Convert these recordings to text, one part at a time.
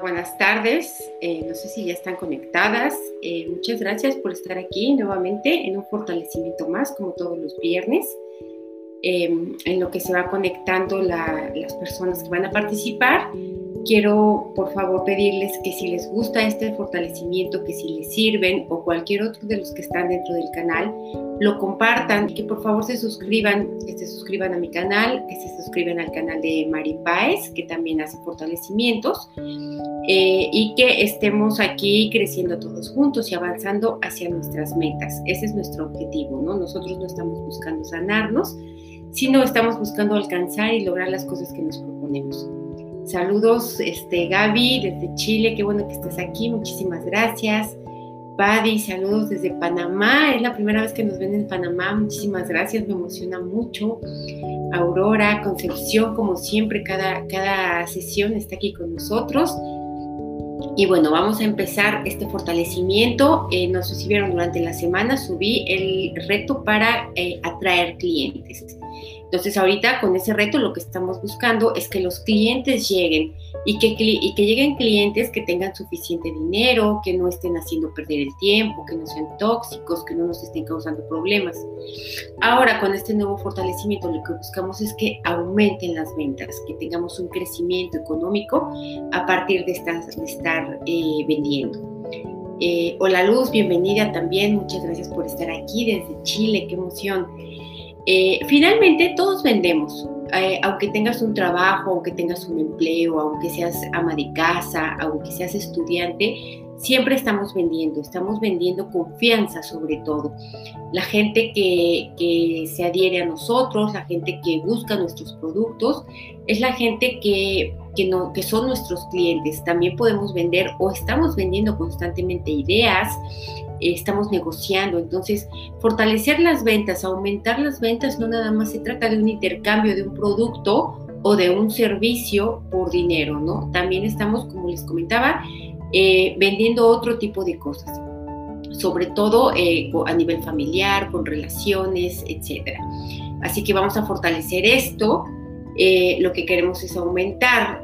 buenas tardes. Eh, no sé si ya están conectadas. Eh, muchas gracias por estar aquí nuevamente en un fortalecimiento más, como todos los viernes, em, en lo que se va conectando las personas que van a participar. Quiero, por favor, pedirles que si les gusta este fortalecimiento, que si les sirven o cualquier otro de los que están dentro del canal, lo compartan que por favor se suscriban, que se suscriban a mi canal, que se suscriban al canal de Mari Páez, que también hace fortalecimientos, eh, y que estemos aquí creciendo todos juntos y avanzando hacia nuestras metas. Ese es nuestro objetivo, ¿no? Nosotros no estamos buscando sanarnos, sino estamos buscando alcanzar y lograr las cosas que nos proponemos. Saludos, este, Gaby, desde Chile, qué bueno que estás aquí, muchísimas gracias. Buddy, saludos desde Panamá. Es la primera vez que nos ven en Panamá. Muchísimas gracias, me emociona mucho. Aurora, Concepción, como siempre, cada, cada sesión está aquí con nosotros. Y bueno, vamos a empezar este fortalecimiento. Eh, no sé si vieron durante la semana, subí el reto para eh, atraer clientes. Entonces ahorita con ese reto lo que estamos buscando es que los clientes lleguen y que, lleguen clientes que tengan suficiente dinero, que no estén haciendo perder el tiempo, que no sean tóxicos, que no nos estén causando problemas. Ahora con este nuevo fortalecimiento lo que buscamos es que aumenten las ventas, que tengamos un crecimiento económico a partir de estar, de estar eh, vendiendo. Eh, hola Luz, bienvenida también, muchas gracias por estar aquí desde Chile, qué emoción. Eh, finalmente, todos vendemos, eh, aunque tengas un trabajo, aunque tengas un empleo, aunque seas ama de casa, aunque seas estudiante, siempre estamos vendiendo, estamos vendiendo confianza sobre todo. La gente que, que, se adhiere a nosotros, la gente que busca nuestros productos, es la gente que, que, no, que son nuestros clientes. También podemos vender o estamos vendiendo constantemente ideas, estamos negociando. Entonces, fortalecer las ventas, aumentar las ventas, no nada más se trata de un intercambio de un producto o de un servicio por dinero, ¿no? También estamos, como les comentaba, eh, vendiendo otro tipo de cosas, sobre todo eh, a nivel familiar, con relaciones, etc. Así que vamos a fortalecer esto. Eh, lo que queremos es aumentar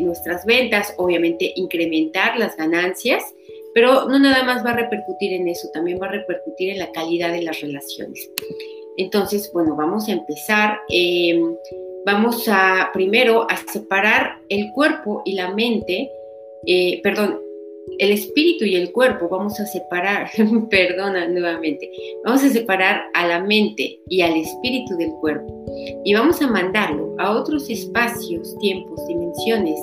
nuestras ventas, obviamente incrementar las ganancias pero no nada más va a repercutir en eso, también va a repercutir en la calidad de las relaciones. Entonces, bueno, vamos a empezar. Em, vamos a primero a separar el cuerpo y la mente, eh, perdón, el espíritu y el cuerpo, vamos a separar, perdona nuevamente, vamos a separar a la mente y al espíritu del cuerpo. Y vamos a mandarlo a otros espacios, tiempos, dimensiones,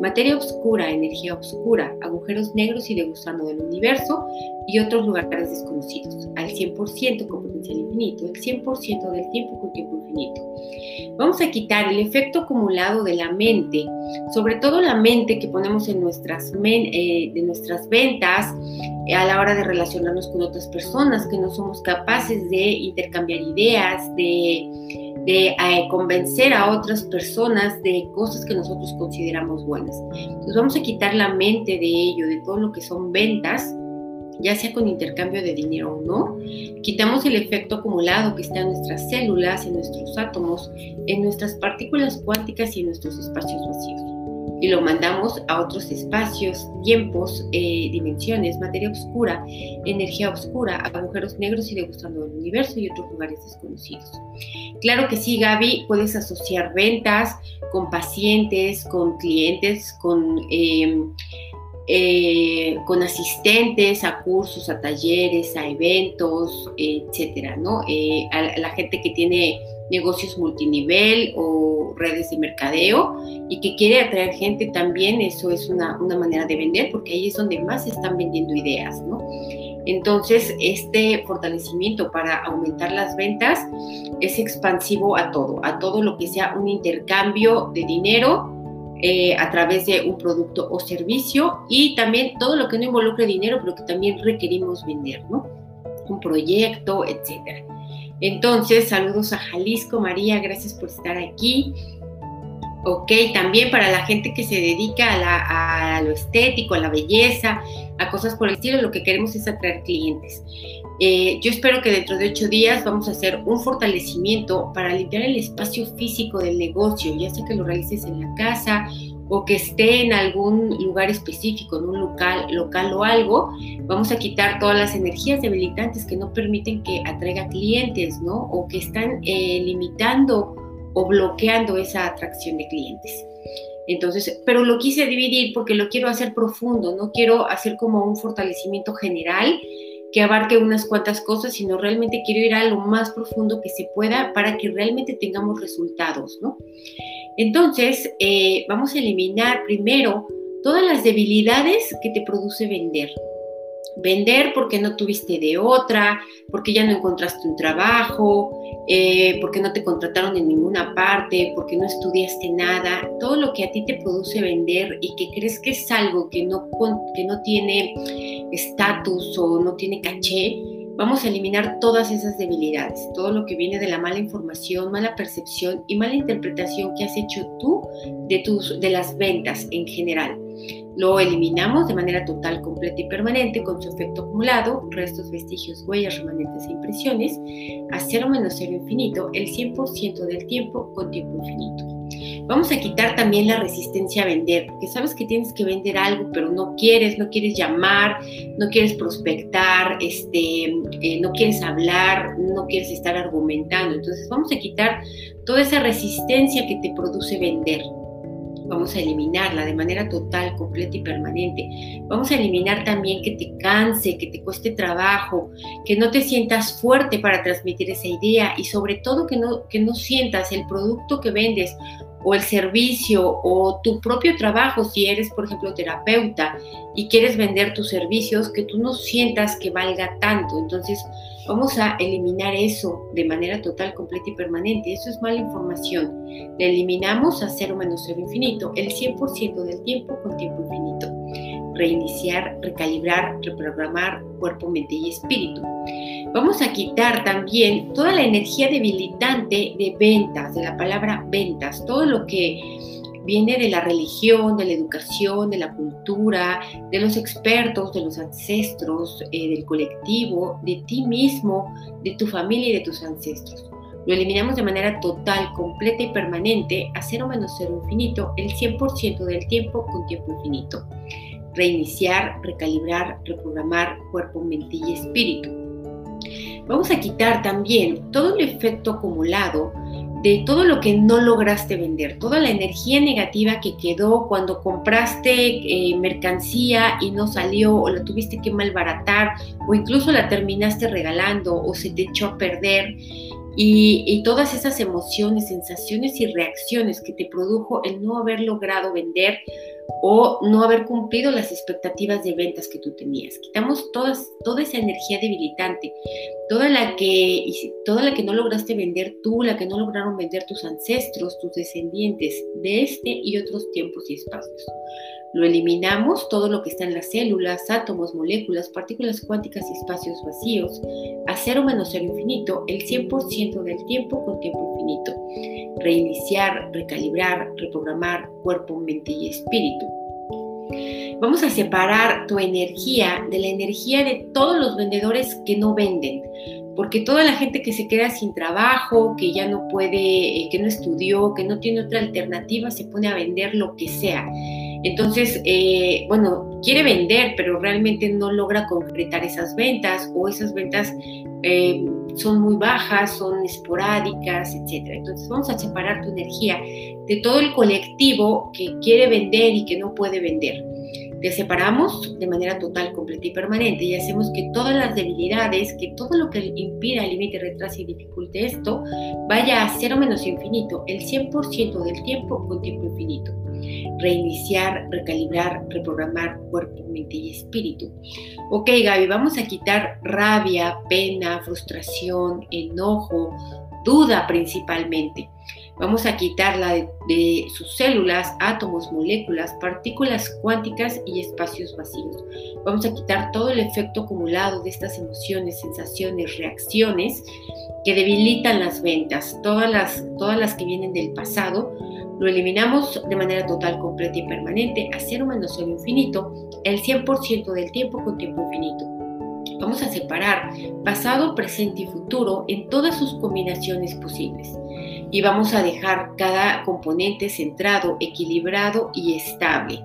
materia oscura, energía oscura, agujeros negros y de gusano del universo y otros lugares desconocidos, al 100% con potencial infinito, el 100% del tiempo con tiempo infinito. Vamos a quitar el efecto acumulado de la mente, sobre todo la mente que ponemos en nuestras, eh, de nuestras ventas eh, a la hora de relacionarnos con otras personas, que no somos capaces de intercambiar ideas, de de eh, convencer a otras personas de cosas que nosotros consideramos buenas. Entonces vamos a quitar la mente de ello, de todo lo que son ventas, ya sea con intercambio de dinero o no. Quitamos el efecto acumulado que está en nuestras células, en nuestros átomos, en nuestras partículas cuánticas y en nuestros espacios vacíos y lo mandamos a otros espacios, tiempos, eh, dimensiones, materia oscura, energía oscura, agujeros negros y degustando el universo y otros lugares desconocidos. Claro que sí, Gaby, puedes asociar ventas con pacientes, con clientes, con, em, eh, con asistentes a cursos, a talleres, a eventos, etcétera, ¿no? Eh, a la gente que tiene negocios multinivel o redes de mercadeo y que quiere atraer gente también, eso es una, manera de vender porque ahí es donde más están vendiendo ideas, ¿no? Entonces, este fortalecimiento para aumentar las ventas es expansivo a todo, a todo lo que sea un intercambio de dinero eh, a través de un producto o servicio y también todo lo que no involucre dinero, pero que también requerimos vender, ¿no? Un proyecto, etcétera. Entonces, saludos a Jalisco, María, gracias por estar aquí. Ok, también para la gente que se dedica a, lo estético, a la belleza, a cosas por el estilo, lo que queremos es atraer clientes. Eh, yo espero que dentro de ocho días vamos a hacer un fortalecimiento para limpiar el espacio físico del negocio, ya sea que lo realices en la casa o que esté en algún lugar específico, en un local, local o algo, vamos a quitar todas las energías debilitantes que no permiten que atraiga clientes, ¿no? O que están eh, limitando o bloqueando esa atracción de clientes. Entonces, pero lo quise dividir porque lo quiero hacer profundo, no quiero hacer como un fortalecimiento general que abarque unas cuantas cosas, sino realmente quiero ir a lo más profundo que se pueda para que realmente tengamos resultados, ¿no? Entonces, eh, vamos a eliminar primero todas las debilidades que te produce vender. Vender porque no tuviste de otra, porque ya no encontraste un trabajo, eh, porque no te contrataron en ninguna parte, porque no estudiaste nada, todo lo que a ti te produce vender y que crees que es algo que no, que no tiene estatus o no tiene caché, vamos a eliminar todas esas debilidades, todo lo que viene de la mala información, mala percepción y mala interpretación que has hecho tú de, tus, de las ventas en general. Lo eliminamos de manera total, completa y permanente con su efecto acumulado, restos, vestigios, huellas, remanentes e impresiones, a cero menos cero infinito, el 100% del tiempo con tiempo infinito. Vamos a quitar también la resistencia a vender, porque sabes que tienes que vender algo, pero no quieres, no quieres llamar, no quieres prospectar, este, eh, no quieres hablar, no quieres estar argumentando. Entonces vamos a quitar toda esa resistencia que te produce vender vamos a eliminarla de manera total, completa y permanente. Vamos a eliminar también que te canse, que te cueste trabajo, que no te sientas fuerte para transmitir esa idea y sobre todo que no, que no sientas el producto que vendes o el servicio o tu propio trabajo, si eres, por ejemplo, terapeuta y quieres vender tus servicios, que tú no sientas que valga tanto. Entonces, vamos a eliminar eso de manera total, completa y permanente. Eso es mala información. Le eliminamos a cero menos cero infinito, el 100% del tiempo con tiempo infinito. Reiniciar, recalibrar, reprogramar cuerpo, mente y espíritu. Vamos a quitar también toda la energía debilitante de ventas, de la palabra ventas, todo lo que viene de la religión, de la educación, de la cultura, de los expertos, de los ancestros, eh, del colectivo, de ti mismo, de tu familia y de tus ancestros. Lo eliminamos de manera total, completa y permanente a cero menos cero infinito el 100% del tiempo con tiempo infinito. Reiniciar, recalibrar, reprogramar cuerpo, mente y espíritu Vamos a quitar también todo el efecto acumulado de todo lo que no lograste vender, toda la energía negativa que quedó cuando compraste eh, mercancía y no salió o la tuviste que malbaratar o incluso la terminaste regalando o se te echó a perder y, todas esas emociones, sensaciones y reacciones que te produjo el no haber logrado vender o no haber cumplido las expectativas de ventas que tú tenías. Quitamos todas, toda esa energía debilitante, toda la, que, toda la que no lograste vender tú, la que no lograron vender tus ancestros, tus descendientes de este y otros tiempos y espacios. Lo eliminamos, todo lo que está en las células, átomos, moléculas, partículas cuánticas y espacios vacíos, a cero menos cero infinito, el 100% del tiempo con tiempo infinito. Reiniciar, recalibrar, reprogramar cuerpo, mente y espíritu. Vamos a separar tu energía de la energía de todos los vendedores que no venden, porque toda la gente que se queda sin trabajo, que ya no puede, eh, que no estudió, que no tiene otra alternativa, se pone a vender lo que sea. Entonces, eh, bueno, quiere vender, pero realmente no logra concretar esas ventas o esas ventas eh, son muy bajas, son esporádicas, etc. Entonces, vamos a separar tu energía de todo el colectivo que quiere vender y que no puede vender. Te separamos de manera total, completa y permanente y hacemos que todas las debilidades, que todo lo que impida, limite, retrase y dificulte esto, vaya a cero menos infinito, el 100% del tiempo con tiempo infinito reiniciar, recalibrar, reprogramar cuerpo, mente y espíritu. Ok, Gaby, vamos a quitar rabia, pena, frustración, enojo, duda principalmente. Vamos a quitarla de, de, sus células, átomos, moléculas, partículas cuánticas y espacios vacíos. Vamos a quitar todo el efecto acumulado de estas emociones, sensaciones, reacciones que debilitan las ventas, todas las, todas las que vienen del pasado lo eliminamos de manera total, completa y permanente a cero menos cero infinito el 100% del tiempo con tiempo infinito. Vamos a separar pasado, presente y futuro en todas sus combinaciones posibles. y vamos a dejar cada componente centrado, equilibrado y estable.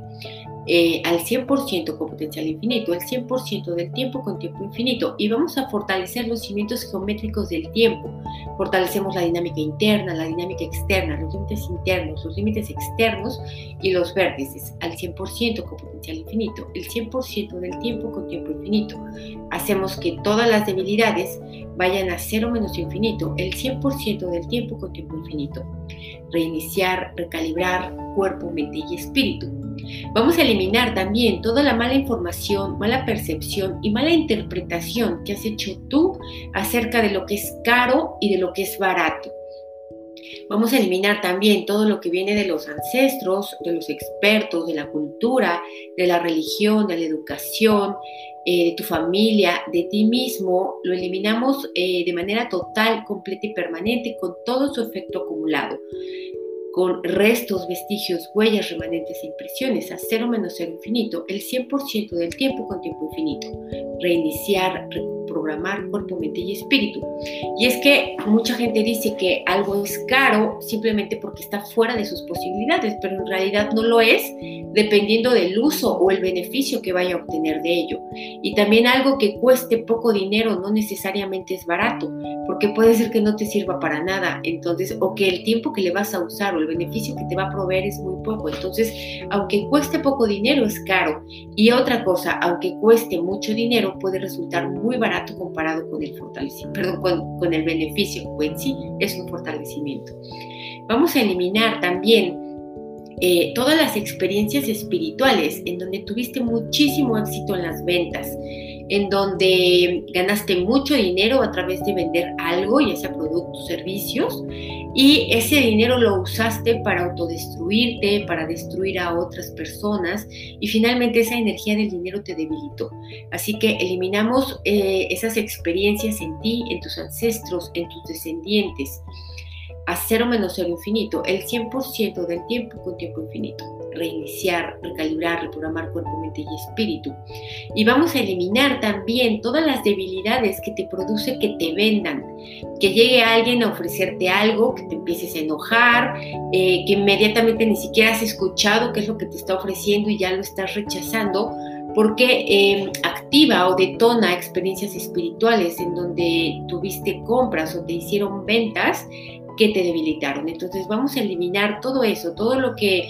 Eh, al 100% con potencial infinito, el 100% del tiempo con tiempo infinito y vamos a fortalecer los cimientos geométricos del tiempo. Fortalecemos la dinámica interna, la dinámica externa, los límites internos, los límites externos y los vértices al 100% con potencial infinito, el 100% del tiempo con tiempo infinito. Hacemos que todas las debilidades vayan a cero menos infinito, el 100% del tiempo con tiempo infinito. Reiniciar, recalibrar cuerpo, mente y espíritu Vamos a eliminar también toda la mala información, mala percepción y mala interpretación que has hecho tú acerca de lo que es caro y de lo que es barato. Vamos a eliminar también todo lo que viene de los ancestros, de los expertos, de la cultura, de la religión, de la educación, eh, de tu familia, de ti mismo. Lo eliminamos eh, de manera total, completa y permanente con todo su efecto acumulado con restos, vestigios, huellas, remanentes e impresiones a cero menos cero infinito el 100% del tiempo con tiempo infinito. Reiniciar, programar cuerpo, mente y espíritu. Y es que mucha gente dice que algo es caro simplemente porque está fuera de sus posibilidades, pero en realidad no lo es dependiendo del uso o el beneficio que vaya a obtener de ello. Y también algo que cueste poco dinero no necesariamente es barato, porque puede ser que no te sirva para nada, entonces, o que el tiempo que le vas a usar o el beneficio que te va a proveer es muy poco. Entonces, aunque cueste poco dinero, es caro. Y otra cosa, aunque cueste mucho dinero, puede resultar muy barato comparado con el fortalecimiento, perdón, con, el beneficio, pues sí es un fortalecimiento. Vamos a eliminar también eh, todas las experiencias espirituales en donde tuviste muchísimo éxito en las ventas, en donde ganaste mucho dinero a través de vender algo, ya sea productos, servicios, y ese dinero lo usaste para autodestruirte, para destruir a otras personas, y finalmente esa energía del dinero te debilitó. Así que eliminamos eh, esas experiencias en ti, en tus ancestros, en tus descendientes a cero menos cero infinito, el 100% del tiempo con tiempo infinito. Reiniciar, recalibrar, reprogramar cuerpo, mente y espíritu. Y vamos a eliminar también todas las debilidades que te produce que te vendan. Que llegue alguien a ofrecerte algo, que te empieces a enojar, eh, que inmediatamente ni siquiera has escuchado qué es lo que te está ofreciendo y ya lo estás rechazando porque eh, activa o detona experiencias espirituales en donde tuviste compras o te hicieron ventas que te debilitaron. Entonces vamos a eliminar todo eso, todo lo que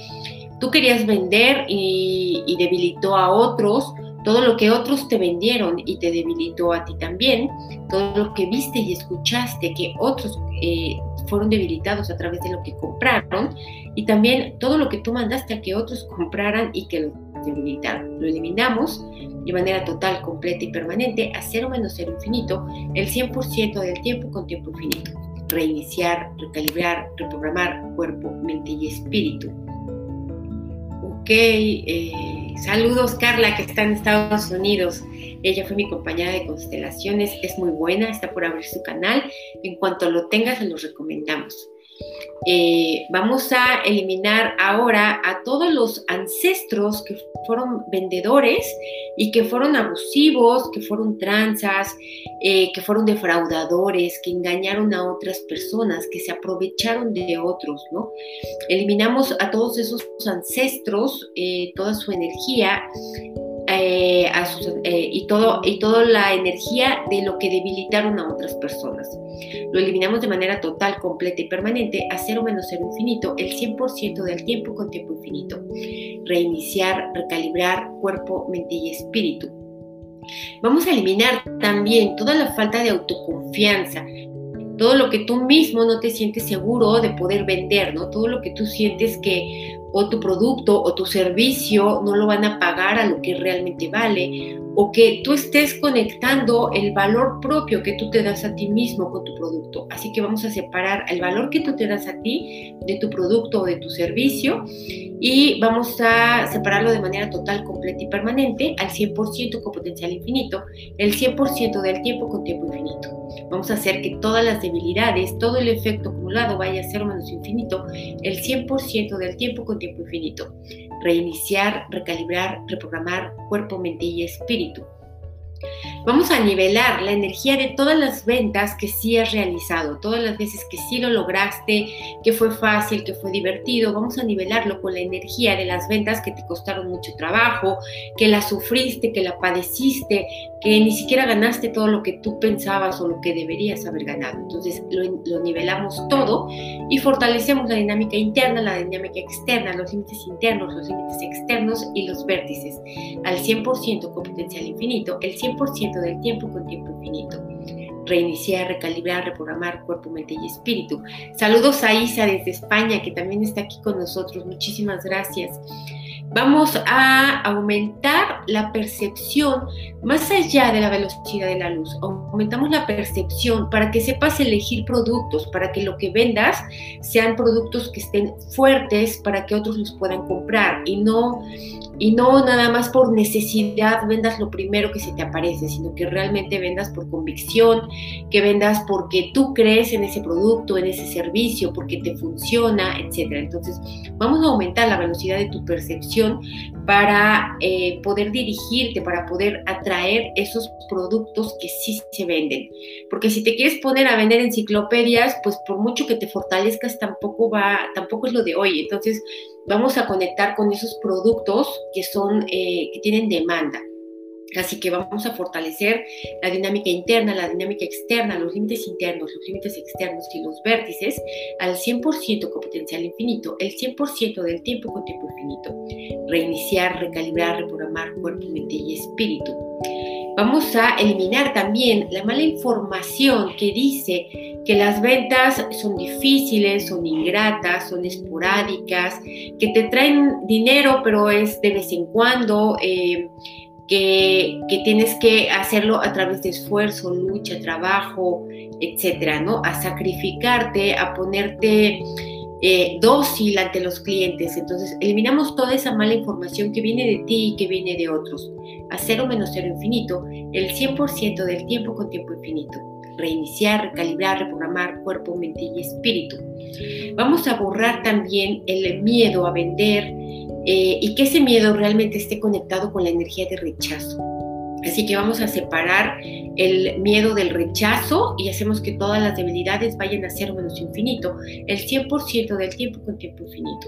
tú querías vender y, debilitó a otros, todo lo que otros te vendieron y te debilitó a ti también, todo lo que viste y escuchaste que otros eh, fueron debilitados a través de lo que compraron y también todo lo que tú mandaste a que otros compraran y que lo debilitaron. Lo eliminamos de manera total, completa y permanente a cero menos cero infinito el 100% del tiempo con tiempo infinito reiniciar, recalibrar, reprogramar cuerpo, mente y espíritu. Ok, eh, saludos Carla que está en Estados Unidos. Ella fue mi compañera de constelaciones, es muy buena, está por abrir su canal. En cuanto lo tenga, se los recomendamos. Eh, vamos a eliminar ahora a todos los ancestros que fueron vendedores y que fueron abusivos, que fueron tranzas, eh, que fueron defraudadores, que engañaron a otras personas, que se aprovecharon de otros, ¿no? Eliminamos a todos esos ancestros, eh, toda su energía eh, eh, y, todo, y toda la energía de lo que debilitaron a otras personas. Lo eliminamos de manera total, completa y permanente a cero menos cero infinito el 100% del tiempo con tiempo infinito. Reiniciar, recalibrar cuerpo, mente y espíritu. Vamos a eliminar también toda la falta de autoconfianza, todo lo que tú mismo no te sientes seguro de poder vender, ¿no? Todo lo que tú sientes que o tu producto o tu servicio no lo van a pagar a lo que realmente vale, o que tú estés conectando el valor propio que tú te das a ti mismo con tu producto. Así que vamos a separar el valor que tú te das a ti de tu producto o de tu servicio y vamos a separarlo de manera total, completa y permanente al 100% con potencial infinito, el 100% del tiempo con tiempo infinito. Vamos a hacer que todas las debilidades, todo el efecto acumulado vaya a ser menos infinito, el 100% del tiempo con tiempo infinito. Reiniciar, recalibrar, reprogramar cuerpo, mente y espíritu. Vamos a nivelar la energía de todas las ventas que sí has realizado, todas las veces que sí lo lograste, que fue fácil, que fue divertido. Vamos a nivelarlo con la energía de las ventas que te costaron mucho trabajo, que la sufriste, que la padeciste, que ni siquiera ganaste todo lo que tú pensabas o lo que deberías haber ganado. Entonces lo, nivelamos todo y fortalecemos la dinámica interna, la dinámica externa, los límites internos, los límites externos y los vértices al 100% con potencial infinito, el 100% del tiempo con tiempo infinito. Reiniciar, recalibrar, reprogramar cuerpo, mente y espíritu. Saludos a Isa desde España, que también está aquí con nosotros. Muchísimas gracias. Vamos a aumentar la percepción más allá de la velocidad de la luz. Aumentamos la percepción para que sepas elegir productos, para que lo que vendas sean productos que estén fuertes para que otros los puedan comprar y no y no nada más por necesidad vendas lo primero que se te aparece, sino que realmente vendas por convicción, que vendas porque tú crees en ese producto, en ese servicio, porque te funciona, etc. Entonces, vamos a aumentar la velocidad de tu percepción para eh, poder dirigirte, para poder atraer esos productos que sí se venden. Porque si te quieres poner a vender enciclopedias, pues por mucho que te fortalezcas, tampoco va, tampoco es lo de hoy. Entonces, vamos a conectar con esos productos que son, eh, que tienen demanda. Así que vamos a fortalecer la dinámica interna, la dinámica externa, los límites internos, los límites externos y los vértices al 100% con potencial infinito, el 100% del tiempo con tiempo infinito. Reiniciar, recalibrar, reprogramar cuerpo, mente y espíritu. Vamos a eliminar también la mala información que dice que las ventas son difíciles, son ingratas, son esporádicas, que te traen dinero pero es de vez en cuando. Eh, que, tienes que hacerlo a través de esfuerzo, lucha, trabajo, etcétera, ¿no? A sacrificarte, a ponerte eh, dócil ante los clientes. Entonces, eliminamos toda esa mala información que viene de ti y que viene de otros. A cero menos cero infinito, el 100% del tiempo con tiempo infinito. Reiniciar, recalibrar, reprogramar cuerpo, mente y espíritu. Vamos a borrar también el miedo a vender, eh, y que ese miedo realmente esté conectado con la energía de rechazo. Así que vamos a separar el miedo del rechazo y hacemos que todas las debilidades vayan a cero menos infinito, el 100% del tiempo con tiempo infinito.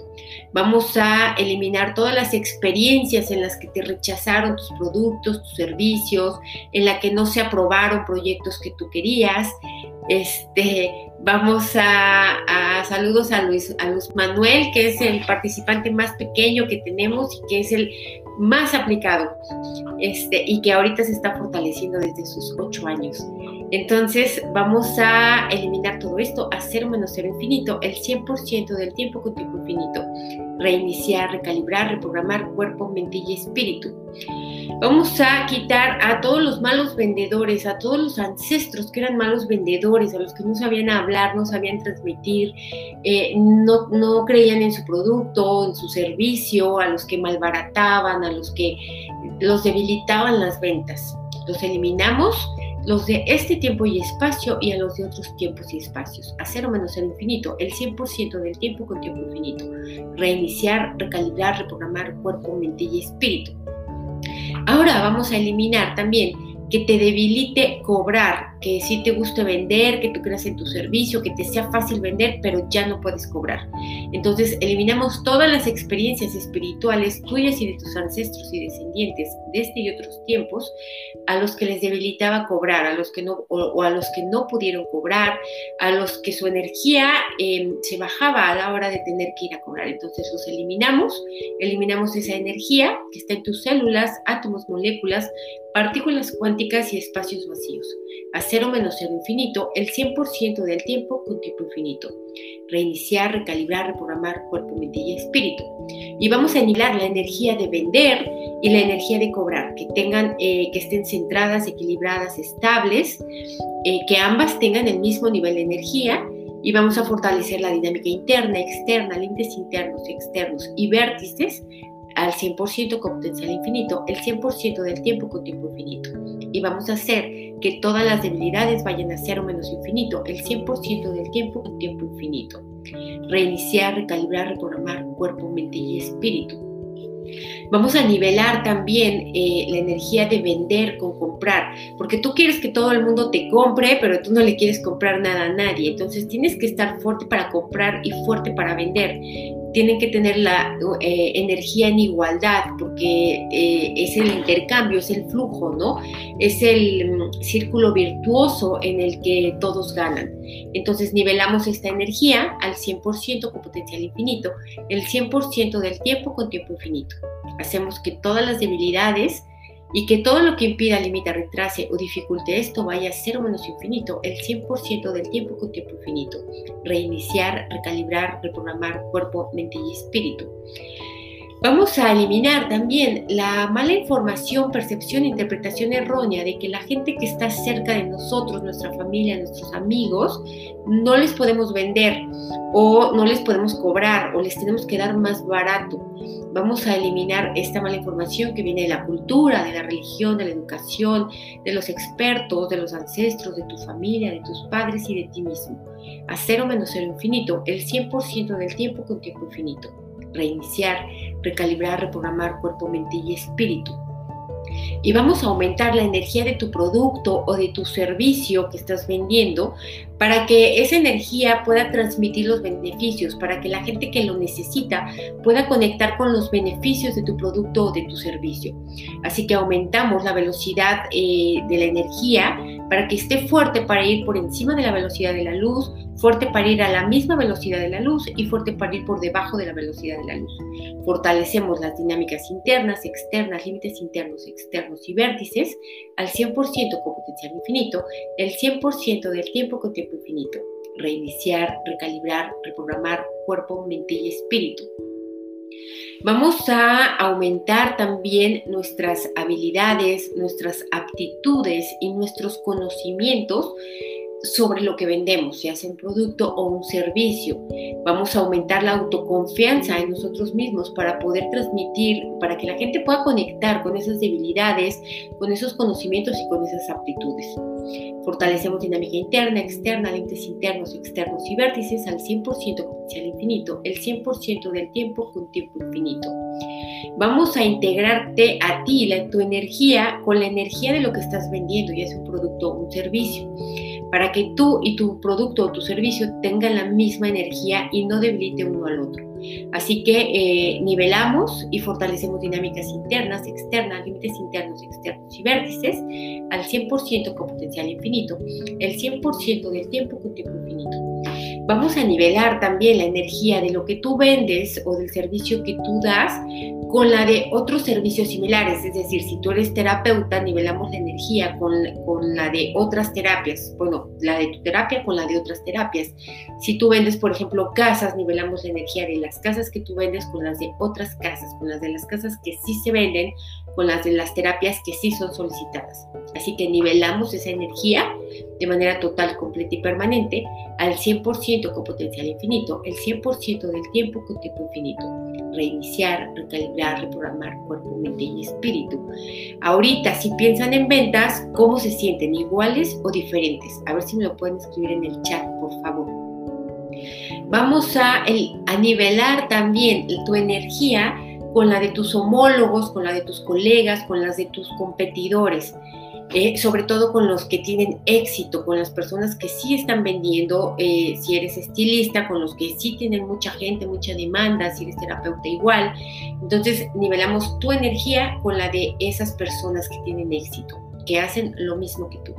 Vamos a eliminar todas las experiencias en las que te rechazaron tus productos, tus servicios, en la que no se aprobaron proyectos que tú querías. Este, vamos saludos a Luis, a Luis Manuel, que es el participante más pequeño que tenemos y que es el más aplicado este, y que ahorita se está fortaleciendo desde sus ocho años. Entonces vamos a eliminar todo esto a cero menos cero infinito, el 100% del tiempo con tiempo infinito. Reiniciar, recalibrar, reprogramar cuerpo, mente y espíritu. Vamos a quitar a todos los malos vendedores, a todos los ancestros que eran malos vendedores, a los que no sabían hablar, no sabían transmitir, eh, no, creían en su producto, en su servicio, a los que malbarataban, a los que los debilitaban las ventas. Los eliminamos los de este tiempo y espacio y a los de otros tiempos y espacios, a cero menos el infinito, el 100% del tiempo con tiempo infinito, reiniciar, recalibrar, reprogramar cuerpo, mente y espíritu. Ahora vamos a eliminar también que te debilite cobrar, que si te guste vender, que tú creas en tu servicio, que te sea fácil vender, pero ya no puedes cobrar. Entonces eliminamos todas las experiencias espirituales tuyas y de tus ancestros y descendientes de este y otros tiempos a los que les debilitaba cobrar, a los que no o, a los que no pudieron cobrar, a los que su energía em, se bajaba a la hora de tener que ir a cobrar. Entonces los eliminamos, eliminamos esa energía que está en tus células, átomos, moléculas, partículas cuánticas y espacios vacíos. A cero menos cero infinito, el 100% del tiempo con tiempo infinito. Reiniciar, recalibrar, reprogramar cuerpo, mente y espíritu. Y vamos a aniquilar la energía de vender y la energía de cobrar, que tengan, eh, que estén centradas, equilibradas, estables, eh, que ambas tengan el mismo nivel de energía y vamos a fortalecer la dinámica interna, externa, límites internos, externos y vértices al 100% con potencial infinito, el 100% del tiempo con tiempo infinito. Y vamos a hacer que todas las debilidades vayan a cero menos infinito, el 100% del tiempo con tiempo infinito. Reiniciar, recalibrar, reprogramar cuerpo, mente y espíritu. Vamos a nivelar también eh, la energía de vender con comprar, porque tú quieres que todo el mundo te compre, pero tú no le quieres comprar nada a nadie. Entonces tienes que estar fuerte para comprar y fuerte para vender tienen que tener la eh, energía en igualdad, porque eh, es el intercambio, es el flujo, ¿no? Es el mm, círculo virtuoso en el que todos ganan. Entonces nivelamos esta energía al 100% con potencial infinito, el 100% del tiempo con tiempo infinito. Hacemos que todas las debilidades y que todo lo que impida, limita, retrase o dificulte esto vaya a cero menos infinito el 100% del tiempo con tiempo infinito. Reiniciar, recalibrar, reprogramar cuerpo, mente y espíritu. Vamos a eliminar también la mala información, percepción e interpretación errónea de que la gente que está cerca de nosotros, nuestra familia, nuestros amigos, no les podemos vender o no les podemos cobrar o les tenemos que dar más barato. Vamos a eliminar esta mala información que viene de la cultura, de la religión, de la educación, de los expertos, de los ancestros, de tu familia, de tus padres y de ti mismo. A cero menos cero infinito, el 100% del tiempo con tiempo infinito reiniciar, recalibrar, reprogramar cuerpo, mente y espíritu. Y vamos a aumentar la energía de tu producto o de tu servicio que estás vendiendo para que esa energía pueda transmitir los beneficios, para que la gente que lo necesita pueda conectar con los beneficios de tu producto o de tu servicio. Así que aumentamos la velocidad eh, de la energía para que esté fuerte para ir por encima de la velocidad de la luz, fuerte para ir a la misma velocidad de la luz y fuerte para ir por debajo de la velocidad de la luz. Fortalecemos las dinámicas internas, externas, límites internos, externos y vértices al 100% con potencial infinito, el 100% del tiempo con infinito. Reiniciar, recalibrar, reprogramar cuerpo, mente y espíritu. Vamos a aumentar también nuestras habilidades, nuestras aptitudes y nuestros conocimientos sobre lo que vendemos, ya sea un producto o un servicio. Vamos a aumentar la autoconfianza en nosotros mismos para poder transmitir, para que la gente pueda conectar con esas debilidades, con esos conocimientos y con esas aptitudes. Fortalecemos dinámica interna, externa, lentes internos, externos y vértices al 100% potencial infinito, el 100% del tiempo con tiempo infinito. Vamos a integrarte a ti, la, tu energía, con la energía de lo que estás vendiendo, ya sea un producto o un servicio para que tú y tu producto o tu servicio tengan la misma energía y no debilite uno al otro. Así que eh, nivelamos y fortalecemos dinámicas internas, externas, límites internos, externos y vértices al 100% con potencial infinito, el 100% del tiempo con tiempo infinito. Vamos a nivelar también la energía de lo que tú vendes o del servicio que tú das con la de otros servicios similares. Es decir, si tú eres terapeuta, nivelamos la energía con, con, la de otras terapias. Bueno, la de tu terapia con la de otras terapias. Si tú vendes, por ejemplo, casas, nivelamos la energía de las casas que tú vendes con las de otras casas, con las de las casas que sí se venden, con las de las terapias que sí son solicitadas. Así que nivelamos esa energía de manera total, completa y permanente al 100% con potencial infinito, el 100% del tiempo con tiempo infinito. Reiniciar, recalibrar, reprogramar cuerpo, mente y espíritu. Ahorita, si piensan en ventas, ¿cómo se sienten? ¿Iguales o diferentes? A ver si me lo pueden escribir en el chat, por favor. Vamos a, a nivelar también tu energía con la de tus homólogos, con la de tus colegas, con las de tus competidores. Eh, sobre todo con los que tienen éxito, con las personas que sí están vendiendo, eh, si eres estilista, con los que sí tienen mucha gente, mucha demanda, si eres terapeuta igual. Entonces nivelamos tu energía con la de esas personas que tienen éxito, que hacen lo mismo que tú.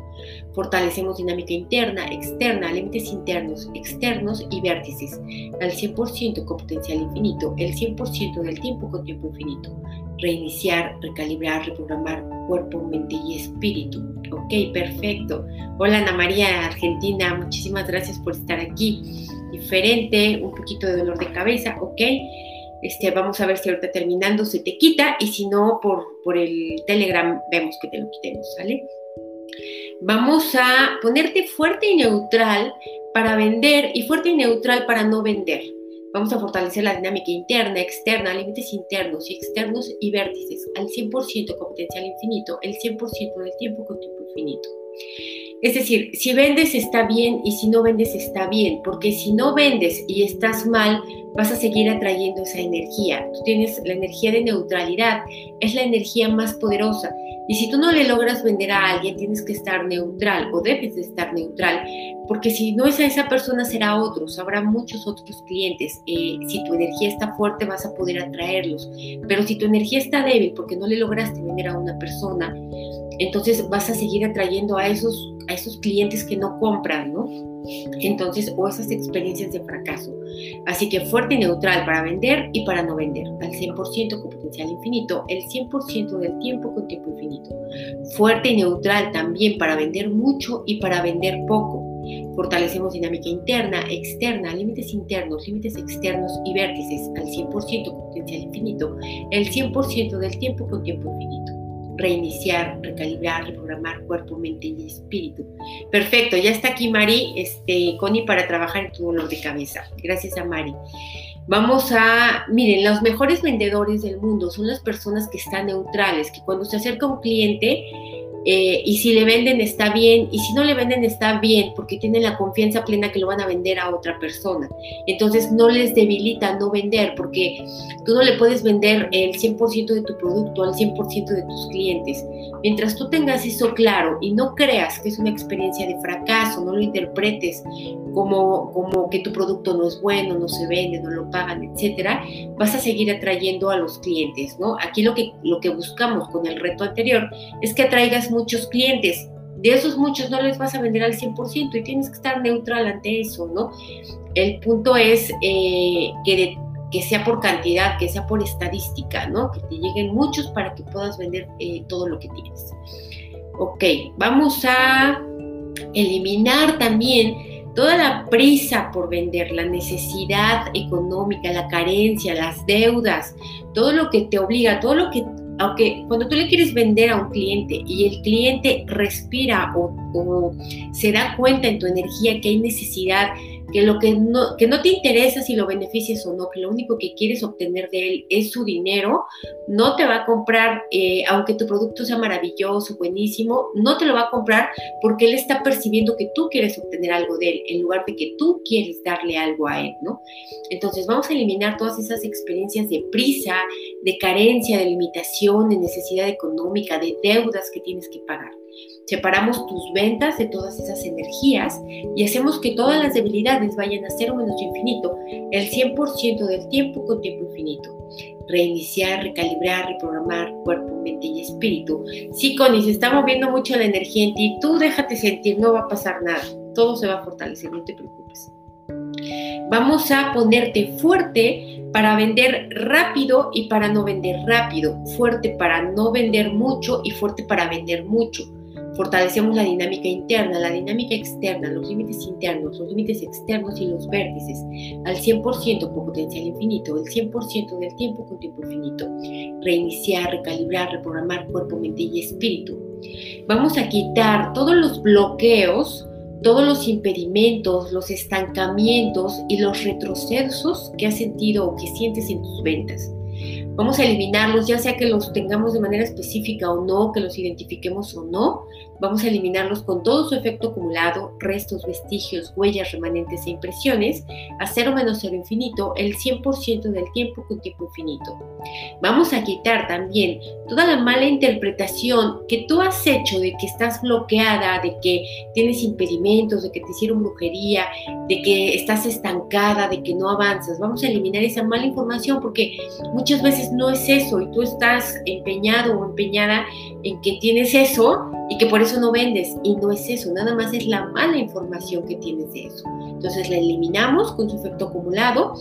Fortalecemos dinámica interna, externa, límites internos, externos y vértices al 100% con potencial infinito, el 100% del tiempo con tiempo infinito reiniciar, recalibrar, reprogramar cuerpo, mente y espíritu. Ok, perfecto. Hola Ana María, Argentina, muchísimas gracias por estar aquí. Diferente, un poquito de dolor de cabeza, ok. Este, vamos a ver si ahorita terminando se te quita y si no, por, por el Telegram vemos que te lo quitemos, ¿sale? Vamos a ponerte fuerte y neutral para vender y fuerte y neutral para no vender. Vamos a fortalecer la dinámica interna, externa, límites internos y externos y vértices al 100% con potencial infinito, el 100% del tiempo con tiempo infinito. Es decir, si vendes está bien y si no vendes está bien, porque si no vendes y estás mal, vas a seguir atrayendo esa energía. Tú tienes la energía de neutralidad, es la energía más poderosa. Y si tú no le logras vender a alguien, tienes que estar neutral o debes de estar neutral, porque si no es a esa persona, será a otros, habrá muchos otros clientes. Eh, si tu energía está fuerte, vas a poder atraerlos. Pero si tu energía está débil porque no le lograste vender a una persona, entonces vas a seguir atrayendo a esos, a esos clientes que no compran, ¿no? Entonces, o esas experiencias de fracaso. Así que fuerte y neutral para vender y para no vender, al 100% con potencial infinito, el 100% del tiempo con tiempo infinito. Fuerte y neutral también para vender mucho y para vender poco. Fortalecemos dinámica interna, externa, límites internos, límites externos y vértices al 100% con potencial infinito, el 100% del tiempo con tiempo infinito reiniciar, recalibrar, reprogramar cuerpo, mente y espíritu. Perfecto, ya está aquí Mari, este, Connie, para trabajar en tu dolor de cabeza. Gracias a Mari. Vamos a, miren, los mejores vendedores del mundo son las personas que están neutrales, que cuando se acerca un cliente, eh, y si le venden está bien, y si no le venden está bien, porque tienen la confianza plena que lo van a vender a otra persona. Entonces no les debilita no vender, porque tú no le puedes vender el 100% de tu producto al 100% de tus clientes. Mientras tú tengas eso claro y no creas que es una experiencia de fracaso, no lo interpretes como, como que tu producto no es bueno, no se vende, no lo pagan, etcétera, vas a seguir atrayendo a los clientes, ¿no? Aquí lo que, lo que buscamos con el reto anterior es que atraigas muchos clientes. De esos muchos no les vas a vender al 100% y tienes que estar neutral ante eso, ¿no? El punto es eh, que, que sea por cantidad, que sea por estadística, ¿no? Que te lleguen muchos para que puedas vender eh, todo lo que tienes. Ok, vamos a eliminar también toda la prisa por vender, la necesidad económica, la carencia, las deudas, todo lo que te obliga, todo lo que aunque cuando tú le quieres vender a un cliente y el cliente respira o, se da cuenta en tu energía que hay necesidad que lo que no, que no te interesa si lo beneficias o no, que lo único que quieres obtener de él es su dinero, no te va a comprar, eh, aunque tu producto sea maravilloso, buenísimo, no te lo va a comprar porque él está percibiendo que tú quieres obtener algo de él, en lugar de que tú quieres darle algo a él, ¿no? Entonces vamos a eliminar todas esas experiencias de prisa, de carencia, de limitación, de necesidad económica, de deudas que tienes que pagar. Separamos tus ventas de todas esas energías y hacemos que todas las debilidades vayan a cero menos infinito el 100% del tiempo con tiempo infinito. Reiniciar, recalibrar, reprogramar cuerpo, mente y espíritu. Sí, Connie, se está moviendo mucho la energía en ti. Tú déjate sentir, no va a pasar nada. Todo se va a fortalecer, no te preocupes. Vamos a ponerte fuerte para vender rápido y para no vender rápido. Fuerte para no vender mucho y fuerte para vender mucho Fortalecemos la dinámica interna, la dinámica externa, los límites internos, los límites externos y los vértices al 100% con potencial infinito, el 100% del tiempo con tiempo infinito. Reiniciar, recalibrar, reprogramar cuerpo, mente y espíritu. Vamos a quitar todos los bloqueos, todos los impedimentos, los estancamientos y los retrocesos que has sentido o que sientes en tus ventas. Vamos a eliminarlos, ya sea que los tengamos de manera específica o no, que los identifiquemos o no. Vamos a eliminarlos con todo su efecto acumulado, restos, vestigios, huellas remanentes e impresiones, a cero menos cero infinito, el 100% del tiempo con tiempo infinito. Vamos a quitar también toda la mala interpretación que tú has hecho de que estás bloqueada, de que tienes impedimentos, de que te hicieron brujería, de que estás estancada, de que no avanzas. Vamos a eliminar esa mala información porque muchas veces no es eso y tú estás empeñado o empeñada en que tienes eso y que por eso no vendes y no es eso, nada más es la mala información que tienes de eso. Entonces la eliminamos con su efecto acumulado,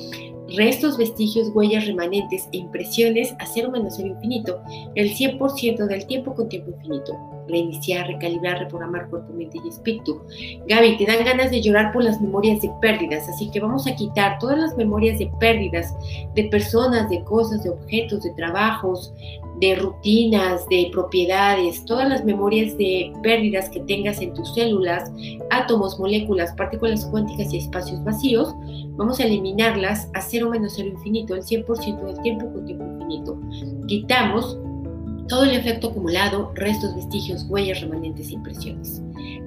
restos, vestigios, huellas remanentes e impresiones a cero menos cero infinito, el 100% del tiempo con tiempo infinito. Reiniciar, recalibrar, reprogramar cuerpo, mente y espíritu. Gaby, te dan ganas de llorar por las memorias de pérdidas, así que vamos a quitar todas las memorias de pérdidas de personas, de cosas, de objetos, de trabajos, de rutinas, de propiedades, todas las memorias de pérdidas que tengas en tus células, átomos, moléculas, partículas cuánticas y espacios vacíos, vamos a eliminarlas a cero menos cero infinito, el 100% del tiempo con tiempo infinito. Quitamos todo el efecto acumulado, restos, vestigios, huellas, remanentes impresiones.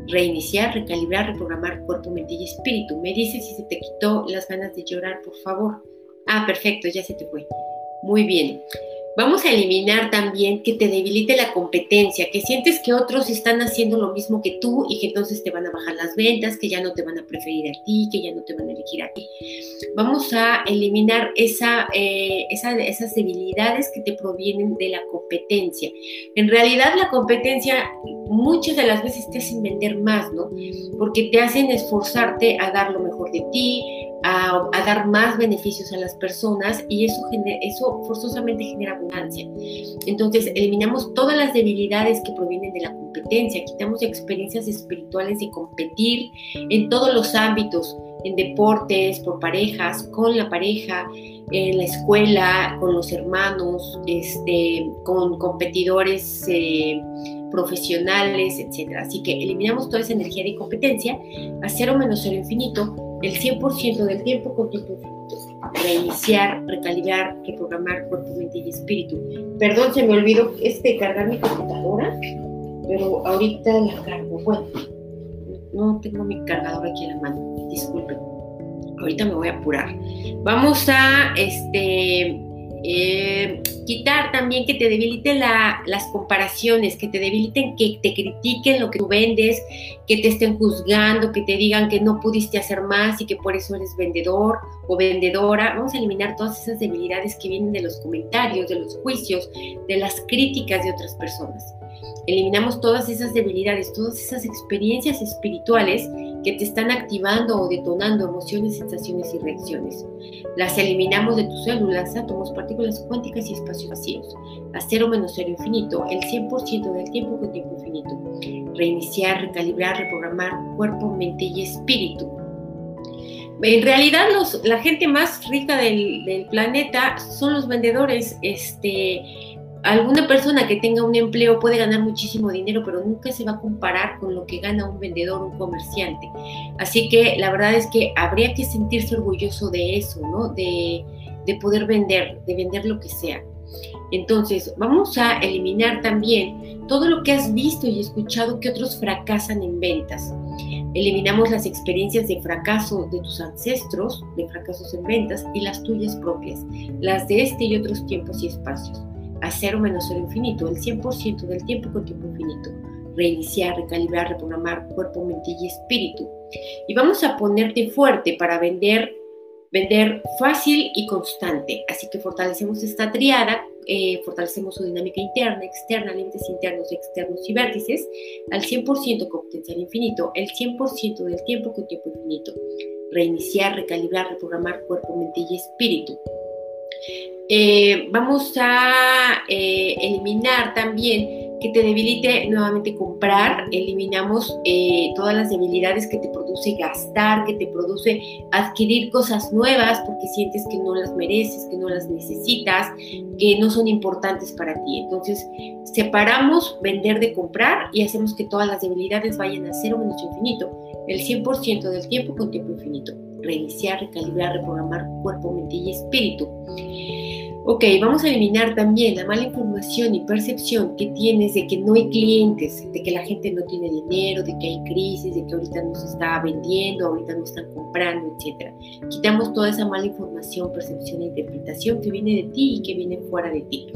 Reiniciar, recalibrar, reprogramar cuerpo, mente y espíritu. Me dices si se te quitó las ganas de llorar, por favor. Ah, perfecto, ya se te fue. Muy bien. Vamos a eliminar también que te debilite la competencia, que sientes que otros están haciendo lo mismo que tú y que entonces te van a bajar las ventas, que ya no te van a preferir a ti, que ya no te van a elegir a ti. Vamos a eliminar esa, eh, esas debilidades que te provienen de la competencia. En realidad la competencia muchas de las veces te hacen vender más, ¿no? Porque te hacen esforzarte a dar lo mejor de ti, a, dar más beneficios a las personas y eso, eso forzosamente genera abundancia. Entonces, eliminamos todas las debilidades que provienen de la competencia, quitamos experiencias espirituales de competir en todos los ámbitos, en deportes, por parejas, con la pareja, en la escuela, con los hermanos, este, con competidores eh, profesionales, etc. Así que eliminamos toda esa energía de competencia a cero menos cero infinito el 100% del tiempo con tiempo infinito. Reiniciar, recalibrar, reprogramar cuerpo, mente y espíritu. Perdón, se me olvidó este cargar mi computadora, pero ahorita la cargo. Bueno, no tengo mi cargador aquí en la mano, disculpen. Ahorita me voy a apurar. Vamos a este eh, quitar también que te debiliten las comparaciones, que te debiliten, que te critiquen lo que tú vendes, que te estén juzgando, que te digan que no pudiste hacer más y que por eso eres vendedor o vendedora. Vamos a eliminar todas esas debilidades que vienen de los comentarios, de los juicios, de las críticas de otras personas. Eliminamos todas esas debilidades, todas esas experiencias espirituales que te están activando o detonando emociones, sensaciones y reacciones. Las eliminamos de tus células, átomos, partículas cuánticas y espacios vacíos. A cero menos cero infinito, el 100% del tiempo con tiempo infinito. Reiniciar, recalibrar, reprogramar cuerpo, mente y espíritu. En realidad la gente más rica del, del planeta son los vendedores. Este, alguna persona que tenga un empleo puede ganar muchísimo dinero, pero nunca se va a comparar con lo que gana un vendedor, un comerciante. Así que la verdad es que habría que sentirse orgulloso de eso, ¿no? De, de poder vender, de vender lo que sea. Entonces, vamos a eliminar también todo lo que has visto y escuchado que otros fracasan en ventas. Eliminamos las experiencias de fracaso de tus ancestros, de fracasos en ventas, y las tuyas propias, las de este y otros tiempos y espacios a cero menos cero infinito, el 100% del tiempo con tiempo infinito. Reiniciar, recalibrar, reprogramar cuerpo, mente y espíritu. Y vamos a ponerte fuerte para vender, vender fácil y constante. Así que fortalecemos esta triada, eh, fortalecemos su dinámica interna, externa, límites internos, externos y vértices al 100% con potencial infinito, el 100% del tiempo con tiempo infinito. Reiniciar, recalibrar, reprogramar cuerpo, mente y espíritu. Eh, vamos a eh, eliminar también que te debilite nuevamente comprar, eliminamos eh, todas las debilidades que te produce gastar, que te produce adquirir cosas nuevas porque sientes que no las mereces, que no las necesitas, que no son importantes para ti. Entonces, separamos vender de comprar y hacemos que todas las debilidades vayan a cero menos infinito, el 100% del tiempo con tiempo infinito. Reiniciar, recalibrar, reprogramar cuerpo, mente y espíritu. Ok, vamos a eliminar también la mala información y percepción que tienes de que no hay clientes, de que la gente no tiene dinero, de que hay crisis, de que ahorita no se está vendiendo, ahorita no están comprando, etc. Quitamos toda esa mala información, percepción e interpretación que viene de ti y que viene fuera de ti.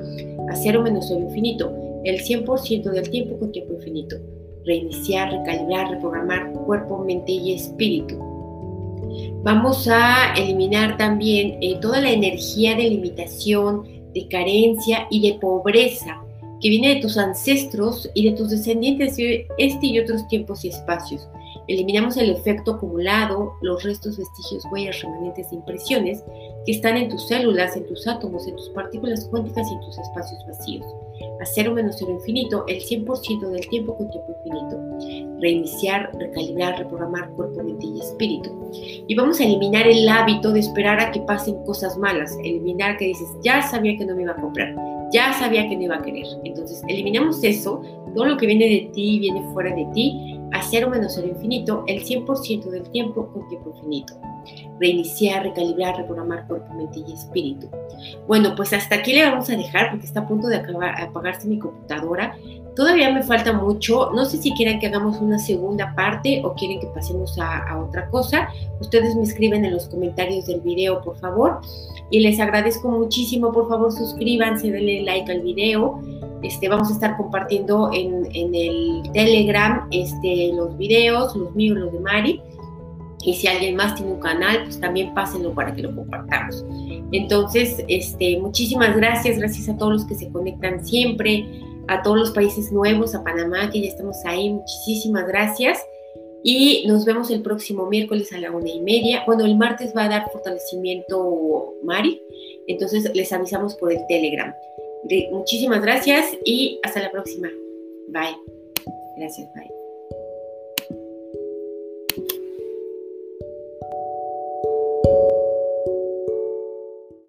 A cero menos el infinito, el 100% del tiempo con tiempo infinito. Reiniciar, recalibrar, reprogramar cuerpo, mente y espíritu Vamos a eliminar también eh, toda la energía de limitación, de carencia y de pobreza que viene de tus ancestros y de tus descendientes de este y otros tiempos y espacios. Eliminamos el efecto acumulado, los restos, vestigios, huellas, remanentes e impresiones que están en tus células, en tus átomos, en tus partículas cuánticas y en tus espacios vacíos. A cero menos cero infinito, el 100% del tiempo con tiempo infinito. Reiniciar, recalibrar, reprogramar cuerpo, mente y espíritu. Y vamos a eliminar el hábito de esperar a que pasen cosas malas. Eliminar que dices, ya sabía que no me iba a comprar ya sabía que no iba a querer. Entonces, eliminamos eso, todo lo que viene de ti viene fuera de ti, a cero menos cero infinito, el 100% del tiempo con tiempo infinito. reiniciar, recalibrar, reprogramar cuerpo, mente y espíritu. Bueno, pues hasta aquí le vamos a dejar porque está a punto de acabar, apagarse mi computadora. Todavía me falta mucho. No sé si quieren que hagamos una segunda parte o quieren que pasemos a, otra cosa. Ustedes me escriben en los comentarios del video, por favor. Y les agradezco muchísimo. Por favor, suscríbanse, denle like al video. Este, vamos a estar compartiendo en, el Telegram este, los videos, los míos, los de Mari. Y si alguien más tiene un canal, pues también pásenlo para que lo compartamos. Entonces, este, muchísimas gracias, gracias a todos los que se conectan siempre, a todos los países nuevos, a Panamá, que ya estamos ahí, muchísimas gracias. Y nos vemos el próximo miércoles a la una y media. Bueno, el martes va a dar fortalecimiento Mari, entonces les avisamos por el Telegram. Muchísimas gracias y hasta la próxima. Bye. Gracias, bye.